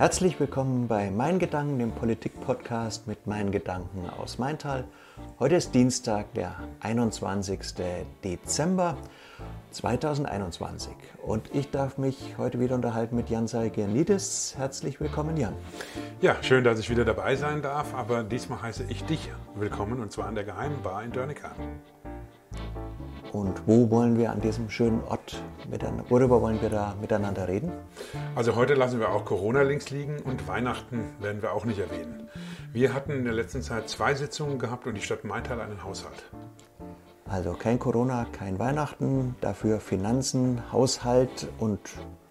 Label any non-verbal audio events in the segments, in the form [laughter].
Herzlich willkommen bei Mein Gedanken, dem Politik-Podcast mit meinen Gedanken aus Maintal. Heute ist Dienstag, der 21. Dezember 2021 und ich darf mich heute wieder unterhalten mit Jan Saigianidis. Herzlich willkommen, Jan. Ja, schön, dass ich wieder dabei sein darf, aber diesmal heiße ich dich willkommen und zwar an der Geheimen Bar in Dörnica. Und wo wollen wir an diesem schönen Ort, worüber wollen wir da miteinander reden? Also heute lassen wir auch Corona links liegen und Weihnachten werden wir auch nicht erwähnen. Wir hatten in der letzten Zeit zwei Sitzungen gehabt und die Stadt Maintal einen Haushalt. Also kein Corona, kein Weihnachten, dafür Finanzen, Haushalt und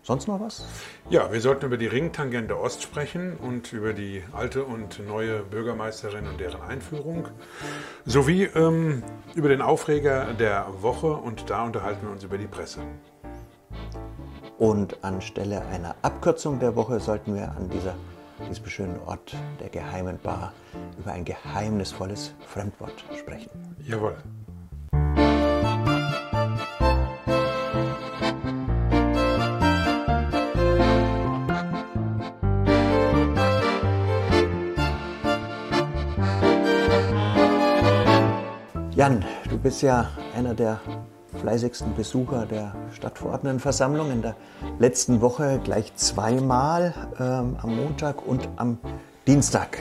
Sonst noch was? Ja, wir sollten über die Ringtangente Ost sprechen und über die alte und neue Bürgermeisterin und deren Einführung, sowie ähm, über den Aufreger der Woche und da unterhalten wir uns über die Presse. Und anstelle einer Abkürzung der Woche sollten wir an dieser, diesem schönen Ort der geheimen Bar über ein geheimnisvolles Fremdwort sprechen. Jawohl. Du bist ja einer der fleißigsten Besucher der Stadtverordnetenversammlung in der letzten Woche gleich zweimal ähm, am Montag und am Dienstag.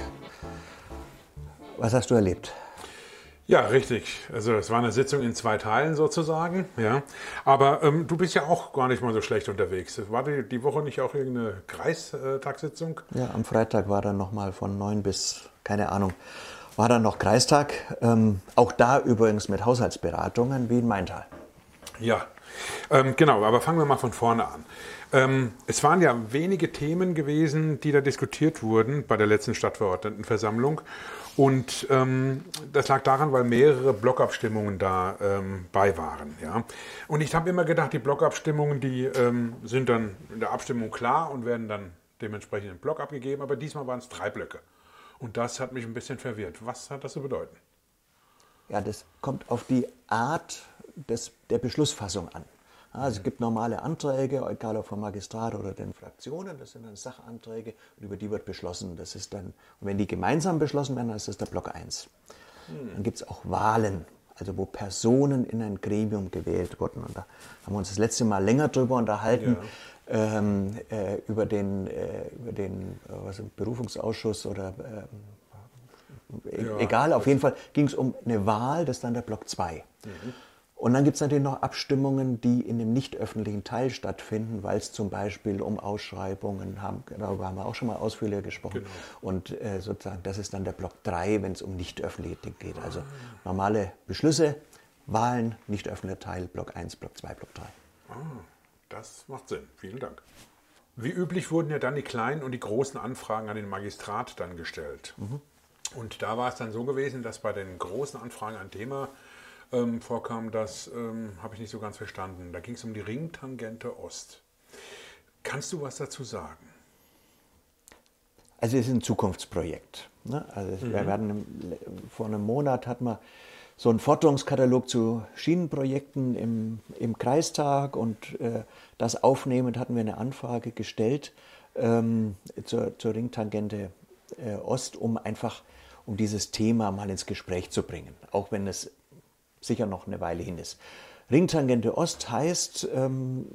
Was hast du erlebt? Ja, richtig. Also es war eine Sitzung in zwei Teilen sozusagen. Ja, aber ähm, du bist ja auch gar nicht mal so schlecht unterwegs. War die, die Woche nicht auch irgendeine Kreistagssitzung? Ja, am Freitag war dann noch mal von neun bis keine Ahnung war dann noch Kreistag. Ähm, auch da übrigens mit Haushaltsberatungen wie in Maintal. Ja, ähm, genau, aber fangen wir mal von vorne an. Ähm, es waren ja wenige Themen gewesen, die da diskutiert wurden bei der letzten Stadtverordnetenversammlung. Und ähm, das lag daran, weil mehrere Blockabstimmungen da ähm, bei waren. Ja? Und ich habe immer gedacht, die Blockabstimmungen, die ähm, sind dann in der Abstimmung klar und werden dann dementsprechend im Block abgegeben. Aber diesmal waren es drei Blöcke. Und das hat mich ein bisschen verwirrt. Was hat das zu bedeuten? Ja, das kommt auf die Art des, der Beschlussfassung an. Also es gibt normale Anträge, egal ob vom Magistrat oder den Fraktionen, das sind dann Sachanträge und über die wird beschlossen. Das ist dann, und wenn die gemeinsam beschlossen werden, dann ist das der Block 1. Hm. Dann gibt es auch Wahlen, also wo Personen in ein Gremium gewählt wurden. Und da haben wir uns das letzte Mal länger drüber unterhalten, ähm, äh, über den, äh, über den äh, was, Berufungsausschuss oder ähm, ja, egal, auf jeden Fall ging es um eine Wahl, das ist dann der Block 2. Mhm. Und dann gibt es natürlich noch Abstimmungen, die in dem nicht öffentlichen Teil stattfinden, weil es zum Beispiel um Ausschreibungen haben, darüber haben wir auch schon mal ausführlicher gesprochen. Genau. Und äh, sozusagen, das ist dann der Block 3, wenn es um nicht öffentliche Dinge geht. Also normale Beschlüsse, Wahlen, nicht öffentlicher Teil, Block 1, Block 2, Block 3. Ah. Das macht Sinn. Vielen Dank. Wie üblich wurden ja dann die kleinen und die großen Anfragen an den Magistrat dann gestellt. Mhm. Und da war es dann so gewesen, dass bei den großen Anfragen ein Thema ähm, vorkam, das ähm, habe ich nicht so ganz verstanden. Da ging es um die Ringtangente Ost. Kannst du was dazu sagen? Also es ist ein Zukunftsprojekt. Ne? Also mhm. wir werden vor einem Monat hatten wir so einen Forderungskatalog zu Schienenprojekten im, im Kreistag und äh, das aufnehmend hatten wir eine Anfrage gestellt ähm, zur, zur Ringtangente äh, Ost, um einfach um dieses Thema mal ins Gespräch zu bringen, auch wenn es sicher noch eine Weile hin ist. Ringtangente Ost heißt, ähm,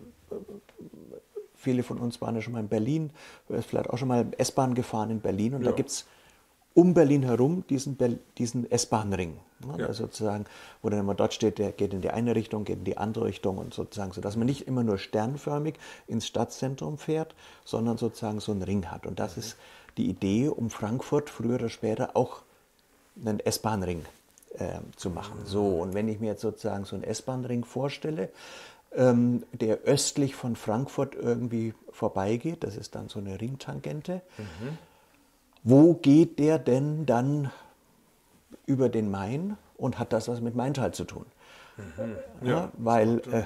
viele von uns waren ja schon mal in Berlin, vielleicht auch schon mal S-Bahn gefahren in Berlin und ja. da gibt es um Berlin herum diesen, diesen S-Bahn-Ring. Ne? Ja. Sozusagen, wo dann immer dort steht, der geht in die eine Richtung, geht in die andere Richtung und sozusagen, sodass man nicht immer nur sternförmig ins Stadtzentrum fährt, sondern sozusagen so einen Ring hat. Und das ist die Idee, um Frankfurt früher oder später auch einen S-Bahn-Ring äh, zu machen. So, und wenn ich mir jetzt sozusagen so einen S-Bahn-Ring vorstelle, ähm, der östlich von Frankfurt irgendwie vorbeigeht, das ist dann so eine Ringtangente. Mhm wo geht der denn dann den Main und hat das was mit Maintal zu tun? Mhm. Ja, ja, weil äh,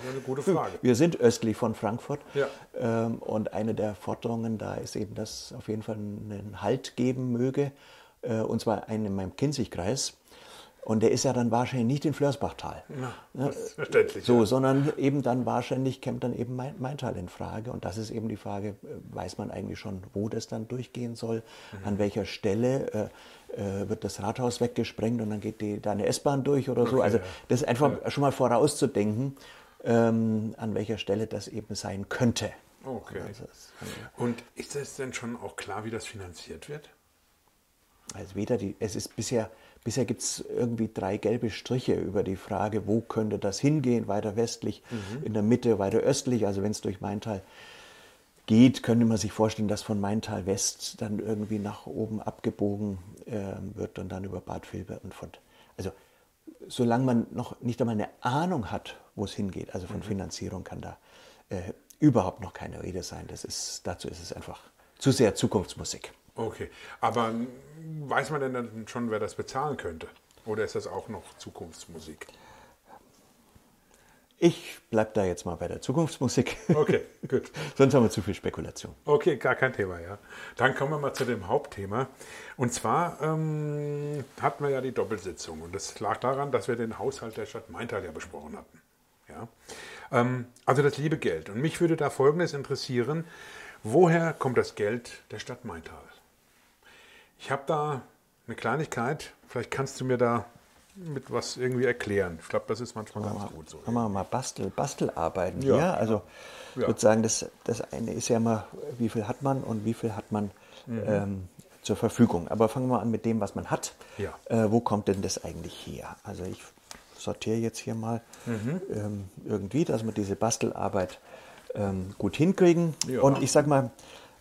wir sind östlich von Frankfurt ja. ähm, und eine der Forderungen da ist eben, dass es auf jeden Fall einen Halt geben möge, äh, und zwar einen in meinem Kinzigkreis, Und der ist ja dann wahrscheinlich nicht in Flörsbachtal. Ja, verständlich. So, ja. sondern eben dann wahrscheinlich käme dann eben mein, Maintal in Frage. Und das ist eben die Frage, äh, weiß man eigentlich schon, wo das dann durchgehen soll, mhm. an welcher Stelle äh, äh, wird das Rathaus weggesprengt und dann geht die, da eine S-Bahn durch oder okay, so. Also das ist einfach ja. schon mal vorauszudenken, ähm, an welcher Stelle das eben sein könnte. Okay. Also das, und ist es denn schon auch klar, wie das finanziert wird? Also weder die, es ist bisher Bisher gibt es irgendwie drei gelbe Striche über die Frage, wo könnte das hingehen, weiter westlich, mhm. in der Mitte, weiter östlich. Also wenn es durch Maintal geht, könnte man sich vorstellen, dass von Maintal West dann irgendwie nach oben abgebogen äh, wird und dann über Bad Vilbert und von. Also solange man noch nicht einmal eine Ahnung hat, wo es hingeht, also von mhm. Finanzierung kann da äh, überhaupt noch keine Rede sein. Das ist, dazu ist es einfach zu sehr Zukunftsmusik. Okay, aber weiß man denn dann schon, wer das bezahlen könnte? Oder ist das auch noch Zukunftsmusik? Ich bleibe da jetzt mal bei der Zukunftsmusik. Okay, [laughs] gut. Sonst haben wir zu viel Spekulation. Okay, gar kein Thema, ja. Dann kommen wir mal zu dem Hauptthema. Und zwar ähm, hatten wir ja die Doppelsitzung. Und das lag daran, dass wir den Haushalt der Stadt Maintal ja besprochen hatten. Ja? Ähm, also das liebe Geld. Und mich würde da Folgendes interessieren. Woher kommt das Geld der Stadt Maintal? Ich habe da eine Kleinigkeit, vielleicht kannst du mir da mit was irgendwie erklären. Ich glaube, das ist manchmal ganz mal, gut so. Machen wir mal Bastel, Bastelarbeiten ja. hier. Also ja. sozusagen das, das eine ist ja mal, wie viel hat man und wie viel hat man mhm. ähm, zur Verfügung. Aber fangen wir an mit dem, was man hat. Ja. Äh, wo kommt denn das eigentlich her? Also ich sortiere jetzt hier mal mhm. ähm, irgendwie, dass wir diese Bastelarbeit ähm, gut hinkriegen. Ja. Und ich sage mal,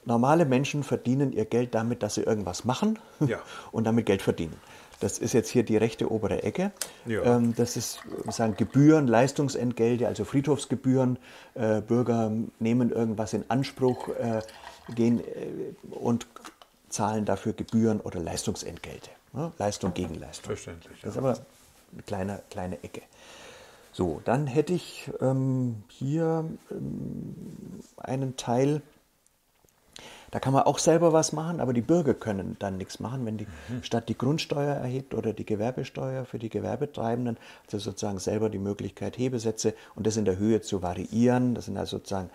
normale Menschen verdienen ihr Geld damit, dass sie irgendwas machen ja. [laughs] und damit Geld verdienen. Das ist jetzt hier die rechte obere Ecke. Ja. Ähm, das ist sagen Gebühren, Leistungsentgelte, also Friedhofsgebühren. Äh, Bürger nehmen irgendwas in Anspruch, äh, gehen äh, und zahlen dafür Gebühren oder Leistungsentgelte. Leistung gegen Leistung. Verständlich. Das ist aber eine kleine, kleine Ecke. So, dann hätte ich ähm, hier ähm, einen Teil da kann man auch selber was machen, aber die Bürger können dann nichts machen, wenn die mhm. Stadt die Grundsteuer erhebt oder die Gewerbesteuer für die Gewerbetreibenden, also sozusagen selber die Möglichkeit, Hebesätze und das in der Höhe zu variieren. Das sind also sozusagen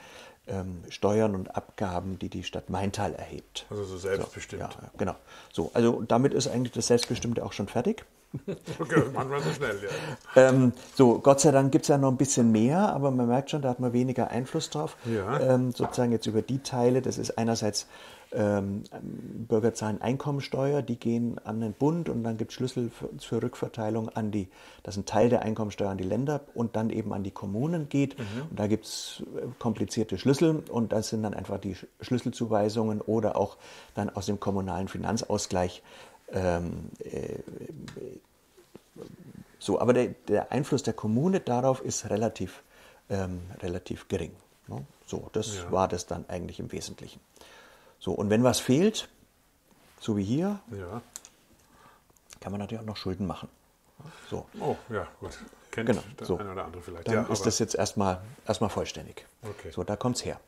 ähm, Steuern und Abgaben, die die Stadt Maintal erhebt. Also so selbstbestimmt. So, ja, genau. So, also damit ist eigentlich das Selbstbestimmte auch schon fertig. Okay, manchmal so schnell, ja. ähm, so, Gott sei Dank gibt es ja noch ein bisschen mehr, aber man merkt schon, da hat man weniger Einfluss drauf. Ja. Ähm, sozusagen jetzt über die Teile, das ist einerseits ähm, Bürger zahlen Einkommensteuer, die gehen an den Bund und dann gibt es Schlüssel für, zur Rückverteilung an die, dass ein Teil der Einkommensteuer an die Länder und dann eben an die Kommunen geht. Mhm. Und da gibt es äh, komplizierte Schlüssel und das sind dann einfach die Schlüsselzuweisungen oder auch dann aus dem kommunalen Finanzausgleich ähm, äh, so, aber der, der, Einfluss der Kommune darauf ist relativ, ähm, relativ gering. Ne? So, das ja. war das dann eigentlich im Wesentlichen. So, und wenn was fehlt, so wie hier, ja. kann man natürlich auch noch Schulden machen. So. Oh, ja, gut. Kennt genau, der so. eine oder andere vielleicht. Dann ja, ist das jetzt erstmal, erstmal vollständig. Okay. So, da kommt es her.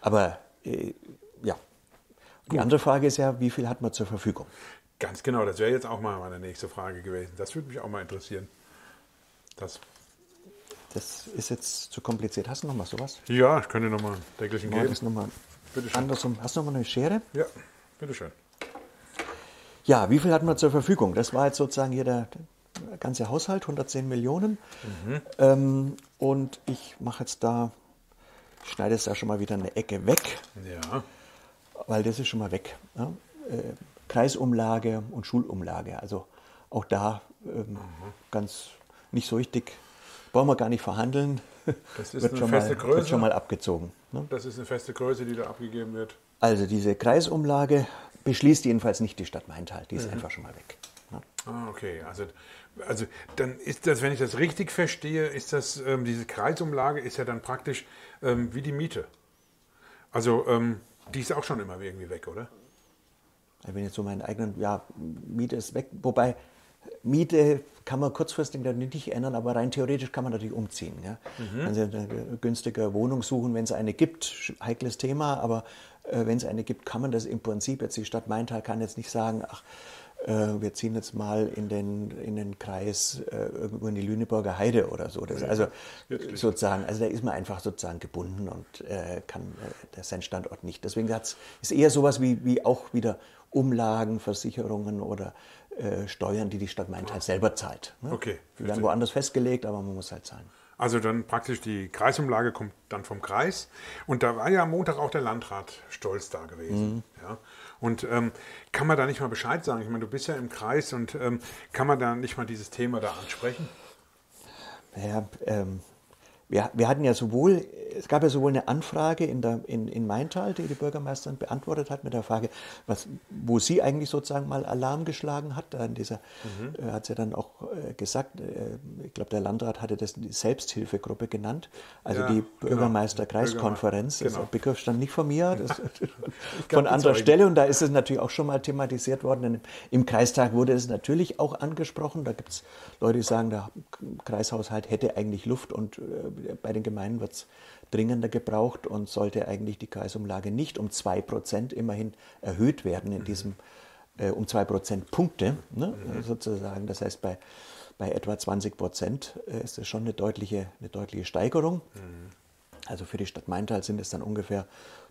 Aber äh, ja, die gut. andere Frage ist ja, wie viel hat man zur Verfügung? Ganz genau, das wäre jetzt auch mal meine nächste Frage gewesen. Das würde mich auch mal interessieren. Das, das ist jetzt zu kompliziert. Hast du noch mal sowas? Ja, ich könnte noch mal ein Deckelchen geben. Das noch mal andersrum. Hast du noch mal eine Schere? Ja, bitteschön. Ja, wie viel hat man zur Verfügung? Das war jetzt sozusagen hier der, der ganze Haushalt, 110 Millionen. Mhm. Ähm, und ich mache jetzt da, schneide jetzt da schon mal wieder eine Ecke weg. Ja. Weil das ist schon mal weg. Ja? Äh, Kreisumlage und Schulumlage. Also auch da ähm, mhm. ganz nicht so richtig, brauchen wir gar nicht verhandeln. Das ist wird, eine schon feste mal, Größe. wird schon mal abgezogen. Ne? Das ist eine feste Größe, die da abgegeben wird. Also diese Kreisumlage beschließt jedenfalls nicht die Stadt Maintal, die ist mhm. einfach schon mal weg. Ne? Ah, okay. Also, also dann ist das, wenn ich das richtig verstehe, ist das, ähm, diese Kreisumlage ist ja dann praktisch ähm, wie die Miete. Also ähm, die ist auch schon immer irgendwie weg, oder? Ich bin jetzt so meinen eigenen, ja, Miete ist weg. Wobei, Miete kann man kurzfristig nicht ändern, aber rein theoretisch kann man natürlich umziehen. Ja? Mhm. Also eine günstige Wohnung suchen, wenn es eine gibt, heikles Thema, aber äh, wenn es eine gibt, kann man das im Prinzip, jetzt die Stadt Maintal kann jetzt nicht sagen, ach, äh, wir ziehen jetzt mal in den, in den Kreis äh, irgendwo in die Lüneburger Heide oder so. Das, also Wirklich? sozusagen, also da ist man einfach sozusagen gebunden und äh, kann äh, sein Standort nicht. Deswegen ist eher sowas wie, wie auch wieder Umlagen, Versicherungen oder äh, Steuern, die die Stadt Maintal selber zahlt. Ne? Okay. Die werden woanders festgelegt, aber man muss halt zahlen. Also dann praktisch die Kreisumlage kommt dann vom Kreis. Und da war ja am Montag auch der Landrat stolz da gewesen. Mhm. Ja. Und ähm, kann man da nicht mal Bescheid sagen? Ich meine, du bist ja im Kreis und ähm, kann man da nicht mal dieses Thema da ansprechen? Ja, ähm, wir, wir hatten ja sowohl, es gab ja sowohl eine Anfrage in, der, in, in Maintal, die die Bürgermeisterin beantwortet hat mit der Frage, was, wo sie eigentlich sozusagen mal Alarm geschlagen hat. In dieser mhm. äh, hat sie dann auch äh, gesagt, äh, ich glaube, der Landrat hatte das die Selbsthilfegruppe genannt, also ja, die genau. Bürgermeister-Kreiskonferenz. Genau. Der Begriff stand nicht von mir, das [laughs] [laughs] von anderer Stelle. Und da ist es natürlich auch schon mal thematisiert worden. Denn Im Kreistag wurde es natürlich auch angesprochen. Da gibt es Leute, die sagen, der Kreishaushalt hätte eigentlich Luft und äh, bei den Gemeinden wird es dringender gebraucht und sollte eigentlich die Kreisumlage nicht um 2% immerhin erhöht werden in diesem, äh, um 2 Prozentpunkte ne, mhm. sozusagen. Das heißt, bei, bei etwa 20 Prozent äh, ist das schon eine deutliche, eine deutliche Steigerung. Mhm. Also für die Stadt Maintal sind es dann ungefähr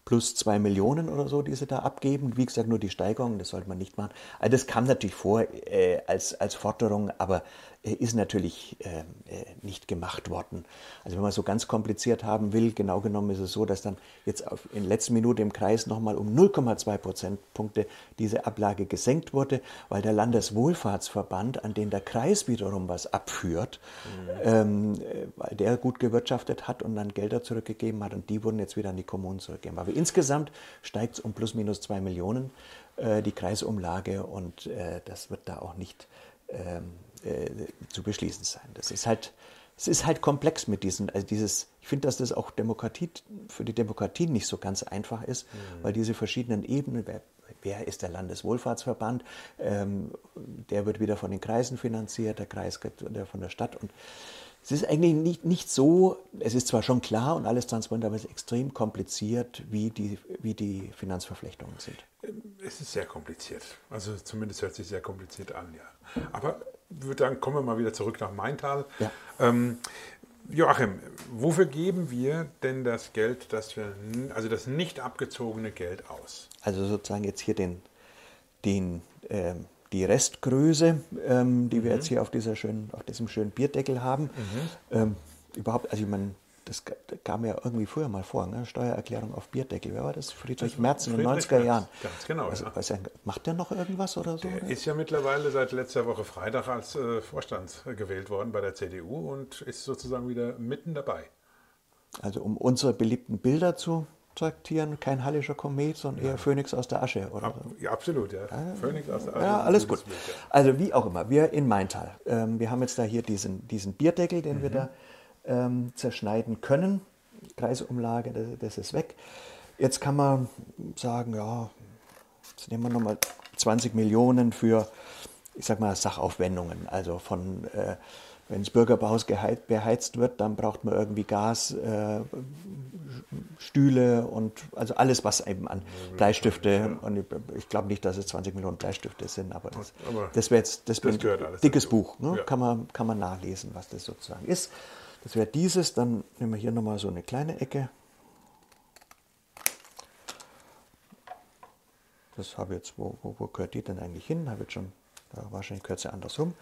plus zwei Millionen oder so, die sie da abgeben. Wie gesagt, nur die Steigerung, das sollte man nicht machen. Also das kam natürlich vor äh, als, als Forderung, aber ist natürlich äh, äh, nicht gemacht worden. Also wenn man so ganz kompliziert haben will, genau genommen ist es so, dass dann jetzt auf, in letzter Minute im Kreis nochmal um 0,2 Prozentpunkte diese Ablage gesenkt wurde, weil der Landeswohlfahrtsverband, an den der Kreis wiederum was abführt, mhm. ähm, äh, weil der gut gewirtschaftet hat und dann Gelder zurückgegeben hat und die wurden jetzt wieder an die Kommunen zurückgegeben. Aber insgesamt steigt es um plus minus zwei Millionen äh, die Kreisumlage und äh, das wird da auch nicht ähm, äh, zu beschließen sein. Das ist halt, es ist halt komplex mit diesen, also dieses, ich finde, dass das auch Demokratie, für die Demokratie nicht so ganz einfach ist, mhm. weil diese verschiedenen Ebenen, wer, wer ist der Landeswohlfahrtsverband, ähm, der wird wieder von den Kreisen finanziert, der Kreis wird von der Stadt und es ist eigentlich nicht, nicht so, es ist zwar schon klar und alles transparent, aber es ist extrem kompliziert, wie die, wie die Finanzverflechtungen sind. Es ist sehr kompliziert. Also zumindest hört sich sehr kompliziert an, ja. Aber dann kommen wir mal wieder zurück nach Maintal. Ja. Ähm, Joachim, wofür geben wir denn das Geld, das wir, also das nicht abgezogene Geld aus? Also sozusagen jetzt hier den, den ähm, die Restgröße, ähm, die mhm. wir jetzt hier auf, dieser schönen, auf diesem schönen Bierdeckel haben. Mhm. Ähm, überhaupt, also ich meine, das kam ja irgendwie früher mal vor, ne? Steuererklärung auf Bierdeckel. Wer war das? Friedrich Merz in den 90er Merz, Jahren. Ganz genau. Also, ja. er, macht der noch irgendwas oder so? Der ist ja mittlerweile seit letzter Woche Freitag als äh, Vorstand gewählt worden bei der CDU und ist sozusagen wieder mitten dabei. Also um unsere beliebten Bilder zu traktieren, kein hallischer Komet, sondern eher Phönix aus der Asche. Oder Ab, ja, absolut, ja. Ah, Phönix aus der Asche. Ja, alles gut. Bild, ja. Also wie auch immer, wir in Maintal. Ähm, wir haben jetzt da hier diesen, diesen Bierdeckel, den mhm. wir da ähm, zerschneiden können. Kreisumlage, das, das, ist weg. Jetzt kann man sagen, ja, jetzt nehmen wir nochmal 20 Millionen für, ich sag mal, Sachaufwendungen. Also von äh, wenn das Bürgerhaus beheizt wird, dann braucht man irgendwie Gas, äh, Stühle und also alles, was eben an Bleistifte, und ich, ich glaube nicht, dass es 20 Millionen Bleistifte sind, aber das, aber das wäre jetzt das, das ein dickes dazu. Buch, ne? ja. kann, man, kann man nachlesen, was das sozusagen ist. Das wäre dieses, dann nehmen wir hier nochmal so eine kleine Ecke. Das habe jetzt, wo, wo, wo gehört die denn eigentlich hin? Habe jetzt schon, ja, wahrscheinlich gehört sie andersrum.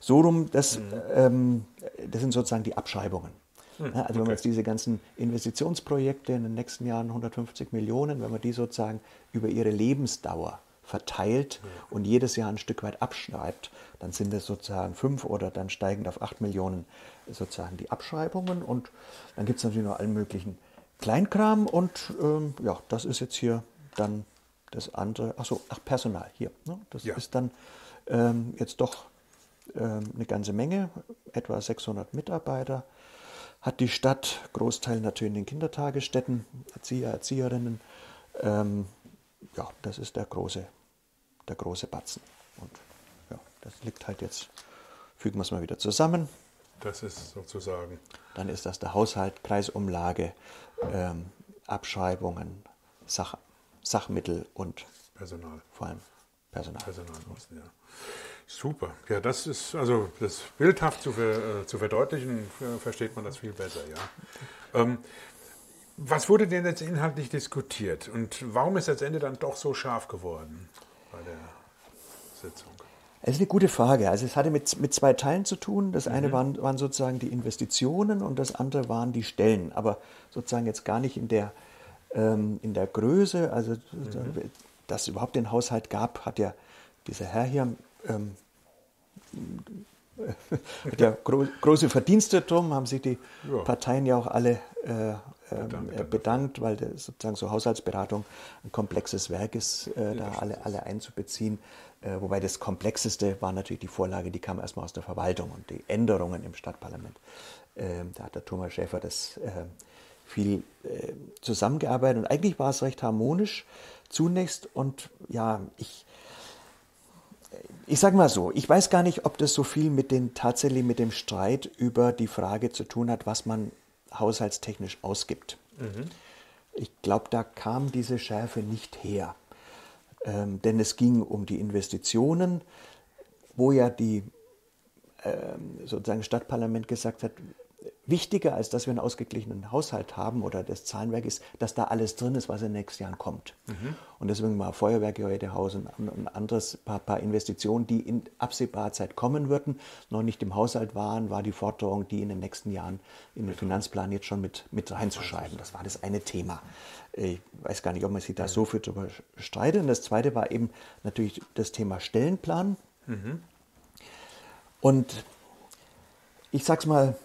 So rum, das, mhm. ähm, das sind sozusagen die Abschreibungen. Mhm, also okay. wenn wir jetzt diese ganzen Investitionsprojekte in den nächsten Jahren 150 Millionen, wenn man die sozusagen über ihre Lebensdauer verteilt und jedes Jahr ein Stück weit abschreibt, dann sind es sozusagen fünf oder dann steigend auf acht Millionen sozusagen die Abschreibungen und dann gibt es natürlich noch allen möglichen Kleinkram und ähm, ja, das ist jetzt hier dann das andere, achso, ach Personal hier, ne? das ja. ist dann ähm, jetzt doch ähm, eine ganze Menge, etwa 600 Mitarbeiter, hat die Stadt, Großteil natürlich in den Kindertagesstätten, Erzieher, Erzieherinnen. Ja, das ist der große, der große Batzen. Und ja, das liegt halt jetzt, fügen wir es mal wieder zusammen. Das ist sozusagen. Dann ist das der Haushalt, Kreisumlage, ähm, Abschreibungen, Sach, Sachmittel und Personal. Vor allem Personal. Personalkosten, ja. Super. Ja, das ist also das bildhaft zu, ver, äh, zu verdeutlichen, versteht man das viel besser, ja. Ähm, was wurde denn jetzt inhaltlich diskutiert und warum ist das Ende dann doch so scharf geworden bei der Sitzung? Es ist eine gute Frage. Also es hatte mit, mit zwei Teilen zu tun. Das eine mhm. waren, waren sozusagen die Investitionen und das andere waren die Stellen. Aber sozusagen jetzt gar nicht in der, ähm, in der Größe. Also mhm. dass es überhaupt den Haushalt gab, hat ja dieser Herr hier ähm, [laughs] hat ja gro große Verdienste drum, haben sich die ja. Parteien ja auch alle äh, bedankt, äh, bedankt, weil sozusagen so Haushaltsberatung ein komplexes Werk ist, äh, da alle, alle einzubeziehen. Äh, wobei das Komplexeste war natürlich die Vorlage, die kam erstmal aus der Verwaltung und die Änderungen im Stadtparlament. Ähm, da hat der Thomas Schäfer das äh, viel äh, zusammengearbeitet und eigentlich war es recht harmonisch zunächst und ja, ich ich sage mal so, ich weiß gar nicht, ob das so viel mit den tatsächlich mit dem Streit über die Frage zu tun hat, was man haushaltstechnisch ausgibt. Mhm. Ich glaube, da kam diese Schärfe nicht her. Ähm, denn es ging um die Investitionen, wo ja die ähm, sozusagen Stadtparlament gesagt hat, wichtiger als dass wir einen ausgeglichenen Haushalt haben oder das Zahlenwerk ist, dass da alles drin ist, was in den nächsten Jahren kommt. Mhm. Und deswegen mal Feuerwerke heute Haus und ein anderes paar, paar, Investitionen, die in absehbarer Zeit kommen würden, noch nicht im Haushalt waren, war die Forderung, die in den nächsten Jahren in den Finanzplan jetzt schon mit, mit reinzuschreiben. Das war das eine Thema. Ich weiß gar nicht, ob man sich da so viel drüber streitet. Und das zweite war eben natürlich das Thema Stellenplan. Mhm. Und ich sage es mal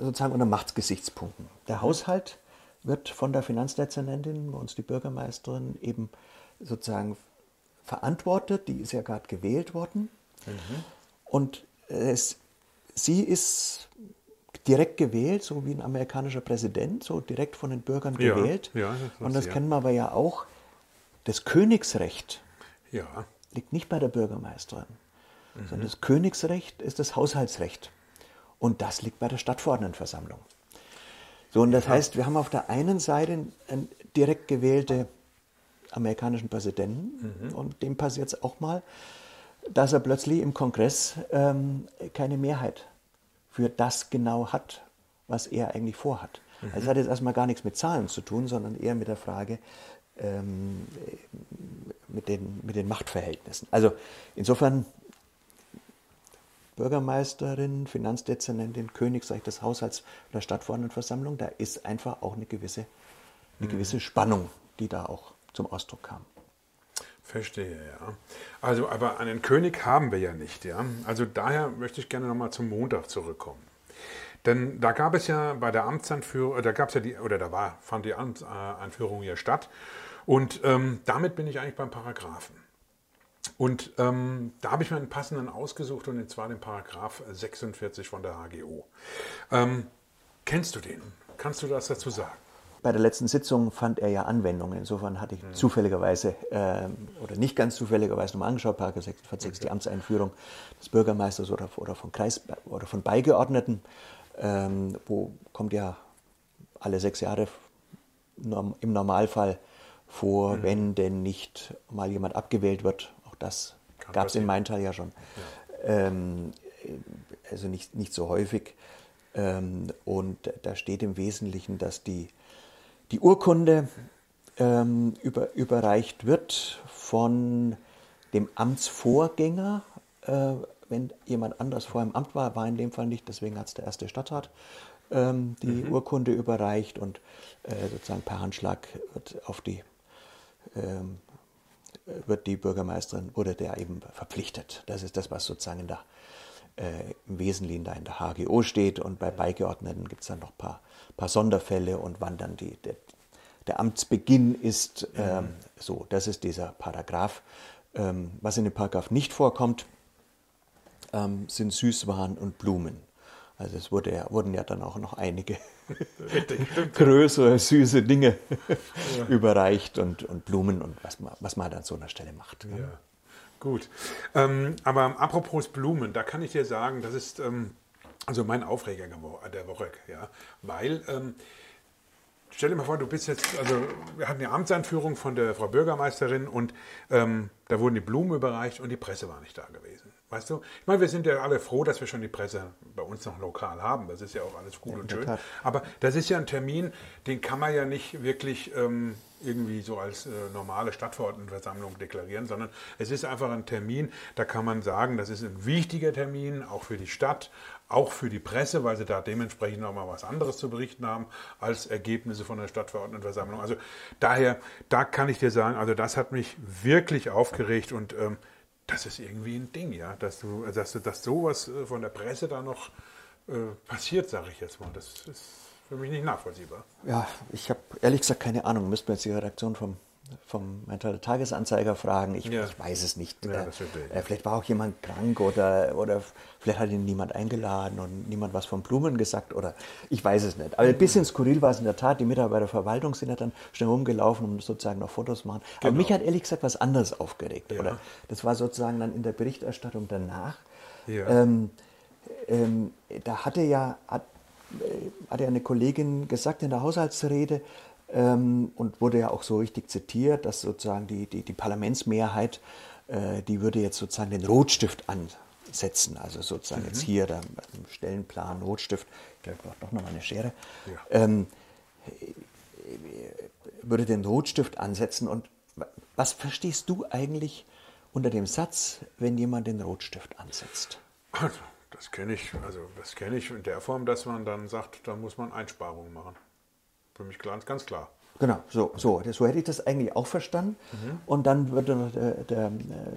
sozusagen unter Machtsgesichtspunkten. Der Haushalt wird von der Finanzdezernentin, bei uns die Bürgermeisterin, eben sozusagen verantwortet. Die ist ja gerade gewählt worden. Mhm. Und es, sie ist direkt gewählt, so wie ein amerikanischer Präsident, so direkt von den Bürgern gewählt. Ja, das Und das ja. kennen wir aber ja auch. Das Königsrecht liegt nicht bei der Bürgermeisterin, mhm. sondern das Königsrecht ist das Haushaltsrecht. Und das liegt bei der Stadtverordnetenversammlung. So, und das heißt, wir haben auf der einen Seite einen direkt gewählte amerikanischen Präsidenten mhm. und dem passiert es auch mal, dass er plötzlich im Kongress ähm, keine Mehrheit für das genau hat, was er eigentlich vorhat. Mhm. Also es hat jetzt erstmal gar nichts mit Zahlen zu tun, sondern eher mit der Frage, ähm, mit, den, mit den Machtverhältnissen. Also insofern Bürgermeisterin, Finanzdezernentin, Königsreich des Haushalts der Stadtverordnetenversammlung, da ist einfach auch eine gewisse, eine mhm. gewisse Spannung, die da auch zum Ausdruck kam. Verstehe, ja. Also, aber einen König haben wir ja nicht, ja. Also daher möchte ich gerne nochmal zum Montag zurückkommen. Denn da gab es ja bei der Amtsanführung, da gab es ja die, oder da war, fand die Amtsanführung ja statt. Und ähm, damit bin ich eigentlich beim Paragraphen. Und ähm, da habe ich mir einen passenden ausgesucht und zwar den Paragraph 46 von der HGO. Ähm, kennst du den? Kannst du das dazu sagen? Bei der letzten Sitzung fand er ja Anwendung. Insofern hatte ich mhm. zufälligerweise äh, oder nicht ganz zufälligerweise nochmal angeschaut, Paragraph 46, okay. die Amtseinführung des Bürgermeisters oder, oder von Kreis oder von Beigeordneten, ähm, wo kommt ja alle sechs Jahre im Normalfall vor, mhm. wenn denn nicht mal jemand abgewählt wird das gab es in Maintal ja schon. Ja. Ähm, also nicht, nicht so häufig. Ähm, und da steht im Wesentlichen, dass die, die Urkunde ähm, über, überreicht wird von dem Amtsvorgänger. Äh, wenn jemand anders vor im Amt war, war in dem Fall nicht, deswegen hat es der erste Stadtrat ähm, die mhm. Urkunde überreicht und äh, sozusagen per Handschlag wird auf die ähm, wird die Bürgermeisterin oder der eben verpflichtet. Das ist das, was sozusagen in der, äh, im Wesentlichen da in der HGO steht. Und bei Beigeordneten gibt es dann noch ein paar, paar Sonderfälle und wann dann die, der, der Amtsbeginn ist. Ähm, mhm. So, das ist dieser Paragraph. Ähm, was in dem Paragraph nicht vorkommt, ähm, sind Süßwaren und Blumen. Also es wurde ja, wurden ja dann auch noch einige [laughs] größere, süße Dinge [laughs] ja. überreicht und, und Blumen und was man, was man halt an so einer Stelle macht. Ja. ja. Gut. Ähm, aber apropos Blumen, da kann ich dir sagen, das ist ähm, also mein Aufreger der Woche, ja, weil ähm, stell dir mal vor, du bist jetzt, also wir hatten die Amtseinführung von der Frau Bürgermeisterin und ähm, da wurden die Blumen überreicht und die Presse war nicht da gewesen. Weißt du? Ich meine, wir sind ja alle froh, dass wir schon die Presse bei uns noch lokal haben. Das ist ja auch alles gut ja, und schön. Tat. Aber das ist ja ein Termin, den kann man ja nicht wirklich ähm, irgendwie so als äh, normale Stadtverordnetenversammlung deklarieren, sondern es ist einfach ein Termin, da kann man sagen, das ist ein wichtiger Termin, auch für die Stadt, auch für die Presse, weil sie da dementsprechend nochmal was anderes zu berichten haben als Ergebnisse von der Stadtverordnetenversammlung. Also daher, da kann ich dir sagen, also das hat mich wirklich aufgeregt und ähm, das ist irgendwie ein Ding, ja, dass du, dass, dass sowas äh, von der Presse da noch äh, passiert, sage ich jetzt mal. Das ist für mich nicht nachvollziehbar. Ja, ich habe ehrlich gesagt keine Ahnung. Müssten wir jetzt die Redaktion vom vom Tagesanzeiger fragen. Ich, ja. ich, weiß es nicht. Ja, äh, vielleicht war auch jemand krank oder, oder vielleicht hat ihn niemand eingeladen und niemand was von Blumen gesagt oder ich weiß es nicht. Aber ein bisschen skurril war es in der Tat. Die Mitarbeiter der Verwaltung sind ja dann schnell rumgelaufen, um sozusagen noch Fotos zu machen. Genau. Aber mich hat ehrlich gesagt was anderes aufgeregt. Ja. Oder das war sozusagen dann in der Berichterstattung danach. Ähm, ähm, da hatte ja, hat, äh, hat ja eine Kollegin gesagt in der Haushaltsrede, ähm, und wurde ja auch so richtig zitiert, dass sozusagen die, die, die Parlamentsmehrheit, äh, die würde jetzt sozusagen den Rotstift ansetzen, also sozusagen mhm. jetzt hier der Stellenplan Rotstift, ich glaube, ich brauche doch noch mal eine Schere, ja. ähm, würde den Rotstift ansetzen und was verstehst du eigentlich unter dem Satz, wenn jemand den Rotstift ansetzt? Also, das kenne ich, also das kenne ich in der Form, dass man dann sagt, da muss man Einsparungen machen. Für mich ganz, ganz klar. Genau, so, so, so hätte ich das eigentlich auch verstanden. Mhm. Und dann wird der, der, äh,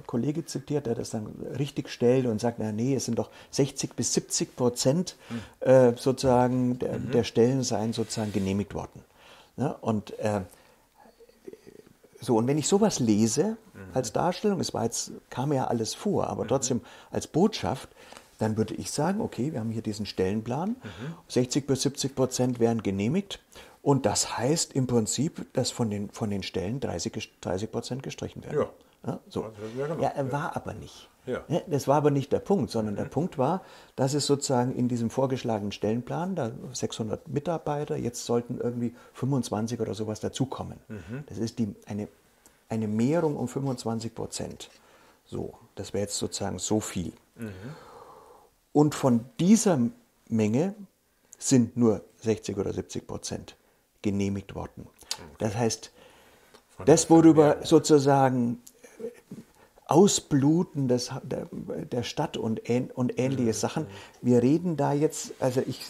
Kollege zitiert, der das dann richtig stellt und sagt, na nee, es sind doch 60 bis 70 Prozent mhm. äh, sozusagen der, mhm. der, Stellen seien sozusagen genehmigt worden. Ja, und äh, so, und wenn ich sowas lese mhm. als Darstellung, es war jetzt, kam ja alles vor, aber mhm. trotzdem als Botschaft, dann würde ich sagen, okay, wir haben hier diesen Stellenplan, 60 bis 70 Prozent werden genehmigt und das heißt im Prinzip, dass von den, von den Stellen 30, 30 Prozent gestrichen werden. Ja. Ja, so. ja, genau. ja, er war aber nicht. Ja. Das war aber nicht der Punkt, sondern mhm. der Punkt war, dass es sozusagen in diesem vorgeschlagenen Stellenplan, da 600 Mitarbeiter, jetzt sollten irgendwie 25 oder sowas dazukommen. Mhm. Das ist die, eine, eine Mehrung um 25 Prozent. So, das wäre jetzt sozusagen so viel. Mhm. Und von dieser Menge sind nur 60 oder 70 Prozent genehmigt worden. Das heißt, das, worüber sozusagen äh, Ausbluten des, der, der Stadt und, und ähnliche mhm. Sachen. Wir reden da jetzt, also ich,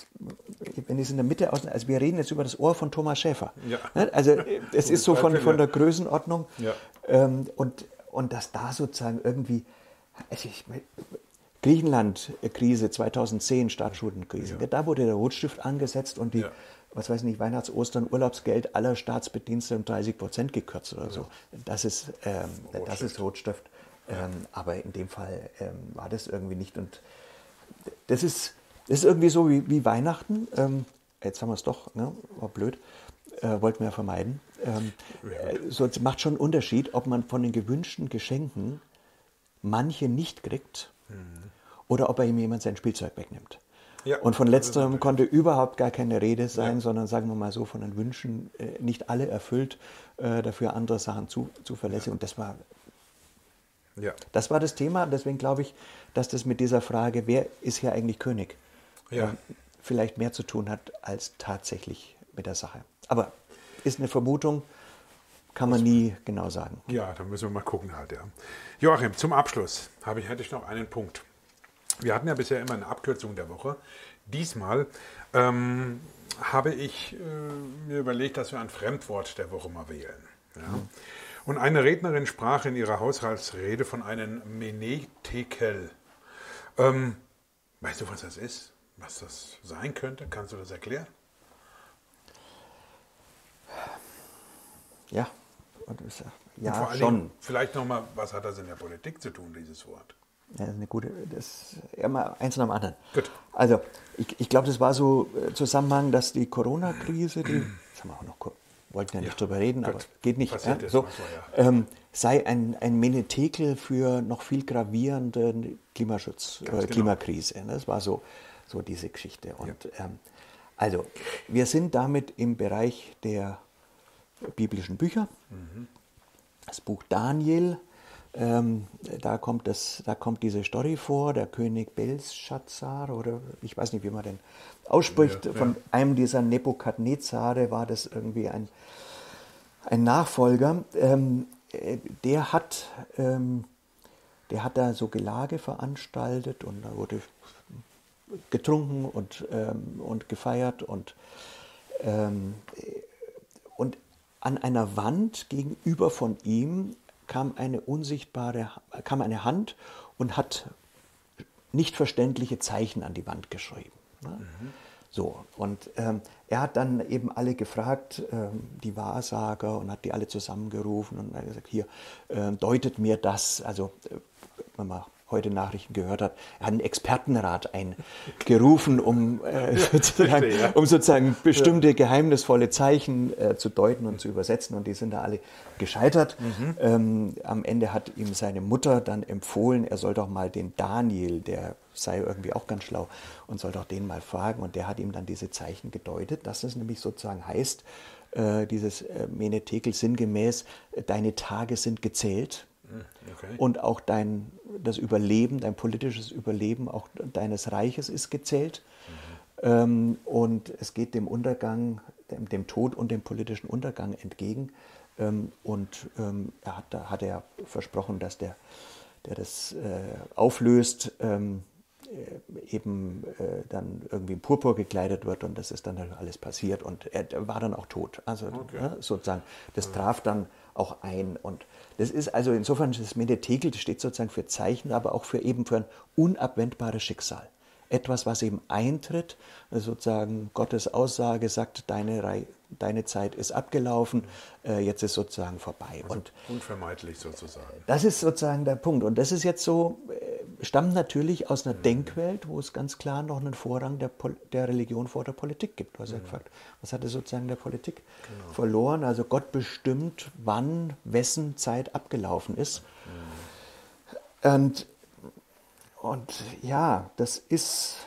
wenn ich es in der Mitte aus, also wir reden jetzt über das Ohr von Thomas Schäfer. Ja. Ne? Also äh, es ist so von, von der Größenordnung. Ja. Ähm, und, und dass da sozusagen irgendwie, also ich, Griechenland-Krise 2010, Staatsschuldenkrise, ja. da wurde der Rotstift angesetzt und die was weiß ich nicht, Weihnachts-, Ostern, Urlaubsgeld aller Staatsbediensteten um 30 Prozent gekürzt oder so. Das ist, ähm, das ist Rotstift. Ähm, aber in dem Fall ähm, war das irgendwie nicht. Und das ist, das ist irgendwie so wie, wie Weihnachten. Ähm, jetzt haben wir es doch, ne? war blöd. Äh, wollten wir ja vermeiden. Ähm, äh, so, es macht schon einen Unterschied, ob man von den gewünschten Geschenken manche nicht kriegt mhm. oder ob er ihm jemand sein Spielzeug wegnimmt. Ja, und von letzterem konnte überhaupt gar keine Rede sein, ja. sondern sagen wir mal so von den Wünschen äh, nicht alle erfüllt, äh, dafür andere Sachen zu, zuverlässig. Ja. Und das war, ja. das war das Thema. Deswegen glaube ich, dass das mit dieser Frage, wer ist hier eigentlich König, ja. äh, vielleicht mehr zu tun hat als tatsächlich mit der Sache. Aber ist eine Vermutung, kann man nie genau sagen. Ja, dann müssen wir mal gucken halt, ja. Joachim, zum Abschluss habe ich, hätte ich noch einen Punkt. Wir hatten ja bisher immer eine Abkürzung der Woche. Diesmal ähm, habe ich äh, mir überlegt, dass wir ein Fremdwort der Woche mal wählen. Ja. Und eine Rednerin sprach in ihrer Haushaltsrede von einem Menetekel. Ähm, weißt du, was das ist? Was das sein könnte? Kannst du das erklären? Ja, ja, schon. vielleicht nochmal, was hat das in der Politik zu tun, dieses Wort? Ja, eine gute, das ja mal eins nach dem anderen. Gut. Also ich, ich glaube, das war so äh, Zusammenhang, dass die Corona-Krise, die, das haben wir auch noch, wollten ja nicht ja, drüber reden, gut. aber geht nicht, ja, so, ja. ähm, sei ein, ein Menetekel für noch viel gravierende Klimaschutz, äh, genau. Klimakrise. Ne? Das war so, so diese Geschichte. Und ähm, Also, wir sind damit im Bereich der biblischen Bücher. Mhm. Das Buch Daniel, ähm, da, kommt das, da kommt diese Story vor, der König Belshazzar, oder ich weiß nicht, wie man den ausspricht, ja, ja. von einem dieser Nebukadnezare war das irgendwie ein, ein Nachfolger. Ähm, äh, der hat, ähm, der hat da so Gelage veranstaltet und da wurde getrunken und, ähm, und gefeiert und, ähm, und an einer Wand gegenüber von ihm kam eine unsichtbare, kam eine Hand und hat nicht verständliche Zeichen an die Wand geschrieben. Mhm. So, und ähm, er hat dann eben alle gefragt, ähm, die Wahrsager, und hat die alle zusammengerufen und hat gesagt, hier, äh, deutet mir das, also äh, heute Nachrichten gehört hat, er hat einen Expertenrat eingerufen, um, äh, sozusagen, um sozusagen bestimmte geheimnisvolle Zeichen äh, zu deuten und zu übersetzen. Und die sind da alle gescheitert. Mhm. Ähm, am Ende hat ihm seine Mutter dann empfohlen, er soll doch mal den Daniel, der sei irgendwie auch ganz schlau, und soll doch den mal fragen. Und der hat ihm dann diese Zeichen gedeutet, dass es nämlich sozusagen heißt, äh, dieses äh, Menetekel sinngemäß, äh, deine Tage sind gezählt. Okay. Und auch dein, das Überleben, dein politisches Überleben auch deines Reiches ist gezählt. Mhm. Ähm, und es geht dem Untergang, dem, dem, Tod und dem politischen Untergang entgegen. Ähm, und ähm, er hat, da hat er versprochen, dass der, der das äh, auflöst, ähm, äh, eben äh, dann irgendwie in Purpur gekleidet wird und das ist dann halt alles passiert und er war dann auch tot. Also okay. ne, sozusagen, das traf dann auch ein und das ist also insofern, das Menetekel das steht sozusagen für Zeichen, aber auch für eben für ein unabwendbares Schicksal. Etwas, was eben eintritt, also sozusagen Gottes Aussage sagt, deine, deine Zeit ist abgelaufen, äh, jetzt ist sozusagen vorbei. Also und unvermeidlich sozusagen. Das ist sozusagen der Punkt. Und das ist jetzt so, äh, stammt natürlich aus einer. Denkwelt, wo es ganz klar noch einen Vorrang der, der Religion vor der Politik gibt. Hast ja gefragt, was hat es sozusagen der Politik genau. verloren? Also Gott bestimmt, wann wessen Zeit abgelaufen ist. Mhm. Und, und ja, das ist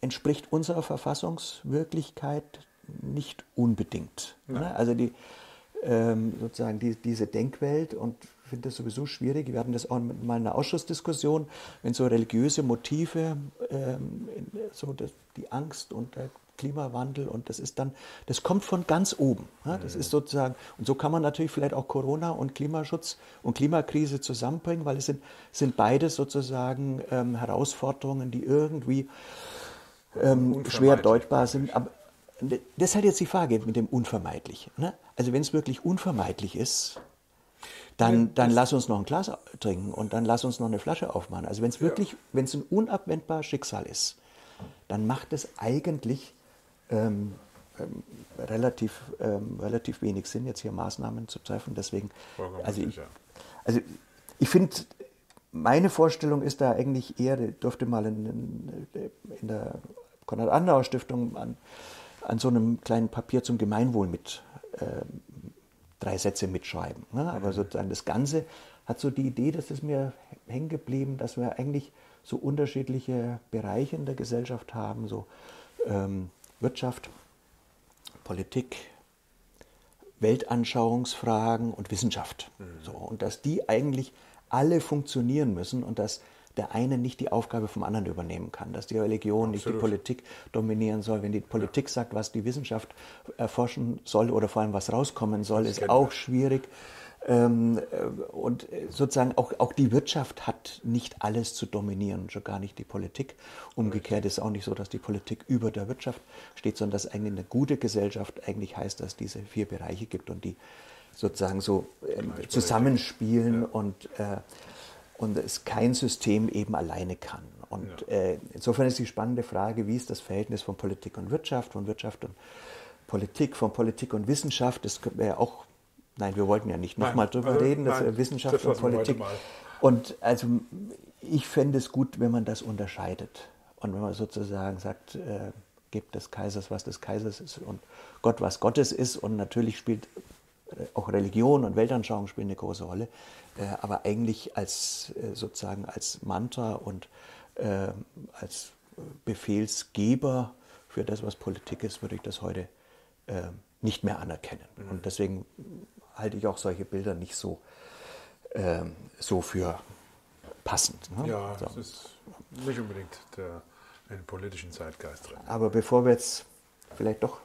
entspricht unserer Verfassungswirklichkeit nicht unbedingt. Ne? Also die, ähm, sozusagen die, diese Denkwelt und finde das sowieso schwierig. Wir hatten das auch mal in einer Ausschussdiskussion, wenn so religiöse Motive, ähm, so das, die Angst und der Klimawandel und das ist dann, das kommt von ganz oben. Ja? Das ist sozusagen, und so kann man natürlich vielleicht auch Corona und Klimaschutz und Klimakrise zusammenbringen, weil es sind, sind beides sozusagen ähm, Herausforderungen, die irgendwie ähm, schwer deutbar sind. Aber das ist halt jetzt die Frage mit dem Unvermeidlich. Ne? Also wenn es wirklich unvermeidlich ist, dann, dann lass uns noch ein Glas trinken und dann lass uns noch eine Flasche aufmachen. Also wenn es wirklich, ja. wenn es ein unabwendbares Schicksal ist, dann macht es eigentlich ähm, ähm, relativ, ähm, relativ wenig Sinn, jetzt hier Maßnahmen zu treffen. Deswegen, also ich, also ich finde, meine Vorstellung ist da eigentlich eher, durfte mal in, in der Konrad-Adenauer-Stiftung an, an so einem kleinen Papier zum Gemeinwohl mit äh, drei Sätze mitschreiben. Ne? Aber mhm. sozusagen das Ganze hat so die Idee, das ist mir hängen geblieben, dass wir eigentlich so unterschiedliche Bereiche in der Gesellschaft haben, so ähm, Wirtschaft, Politik, Weltanschauungsfragen und Wissenschaft. Mhm. So, und dass die eigentlich alle funktionieren müssen und dass der eine nicht die Aufgabe vom anderen übernehmen kann, dass die Religion Absolut. nicht die Politik dominieren soll. Wenn die Politik sagt, was die Wissenschaft erforschen soll oder vor allem was rauskommen soll, das ist auch schwierig. Ähm, äh, und sozusagen auch, auch die Wirtschaft hat nicht alles zu dominieren, schon gar nicht die Politik. Umgekehrt ist auch nicht so, dass die Politik über der Wirtschaft steht, sondern dass eigentlich eine gute Gesellschaft eigentlich heißt, dass es diese vier Bereiche gibt und die sozusagen so äh, zusammenspielen ja. und äh, und es kein System eben alleine kann. Und ja. äh, insofern ist die spannende Frage, wie ist das Verhältnis von Politik und Wirtschaft, von Wirtschaft und Politik, von Politik und Wissenschaft. Das wäre auch, nein, wir wollten ja nicht nochmal drüber also, reden, nein, Wissenschaft und Politik. Und also ich fände es gut, wenn man das unterscheidet. Und wenn man sozusagen sagt, äh, gebt des Kaisers, was des Kaisers ist und Gott, was Gottes ist. Und natürlich spielt äh, auch Religion und Weltanschauung spielen eine große Rolle. Äh, aber eigentlich als äh, sozusagen als Mantra und äh, als Befehlsgeber für das, was Politik ist, würde ich das heute nicht mehr anerkennen. Mhm. Und deswegen halte ich auch solche Bilder nicht so, äh, so für passend. Ne? Ja, so. das ist nicht unbedingt der, den politischen Zeitgeist drin. Aber bevor wir jetzt vielleicht doch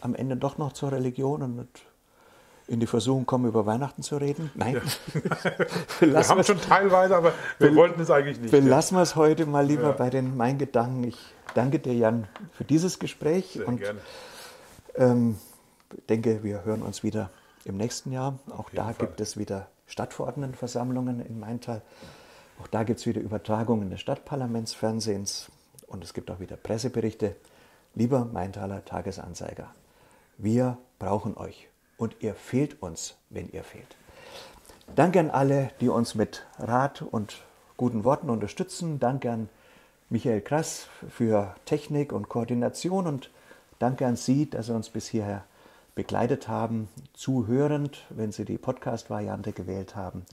am Ende doch noch zur Religion und in die Versuchung kommen, über Weihnachten zu reden? Nein. Ja. [laughs] wir haben schon teilweise, aber wir wollten es eigentlich nicht. Belassen wir es heute mal lieber ja. bei den Mein Gedanken. Ich danke dir, Jan, für dieses Gespräch. Sehr und gerne. Ähm, denke, wir hören uns wieder im nächsten Jahr. Auch da Fall. gibt es wieder Stadtverordnetenversammlungen in Maintal. Auch da gibt es wieder Übertragungen des Stadtparlamentsfernsehens und es gibt auch wieder Presseberichte. Lieber Maintaler Tagesanzeiger, wir brauchen euch und ihr fehlt uns, wenn ihr fehlt. Danke an alle, die uns mit Rat und guten Worten unterstützen. Danke an Michael Krass für Technik und Koordination und danke an Sie, dass Sie uns bis hierher begleitet haben, zuhörend, wenn Sie die Podcast-Variante gewählt haben,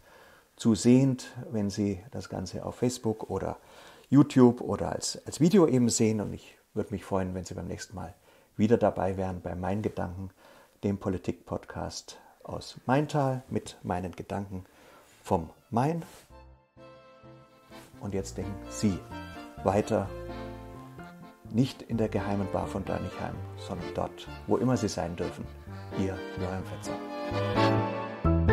zusehend, wenn Sie das Ganze auf Facebook oder YouTube oder als, als Video eben sehen. Und ich würde mich freuen, wenn Sie beim nächsten Mal wieder dabei wären bei Mein Gedanken dem Politik-Podcast aus Maintal mit meinen Gedanken vom Main. Und jetzt denken Sie weiter nicht in der geheimen Bar von Dörnichheim, sondern dort, wo immer Sie sein dürfen. Ihr Johann Fetzer.